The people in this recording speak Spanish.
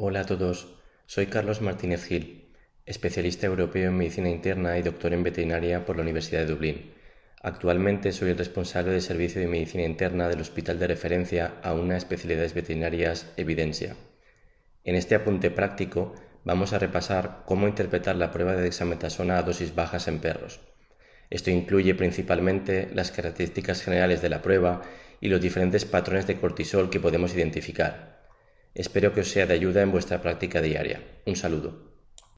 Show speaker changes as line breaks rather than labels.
Hola a todos, soy Carlos Martínez Gil, especialista europeo en medicina interna y doctor en veterinaria por la Universidad de Dublín. Actualmente soy el responsable del servicio de medicina interna del Hospital de Referencia a una especialidades veterinarias Evidencia. En este apunte práctico vamos a repasar cómo interpretar la prueba de dexametasona a dosis bajas en perros. Esto incluye principalmente las características generales de la prueba y los diferentes patrones de cortisol que podemos identificar. Espero que os sea de ayuda en vuestra práctica diaria. Un saludo.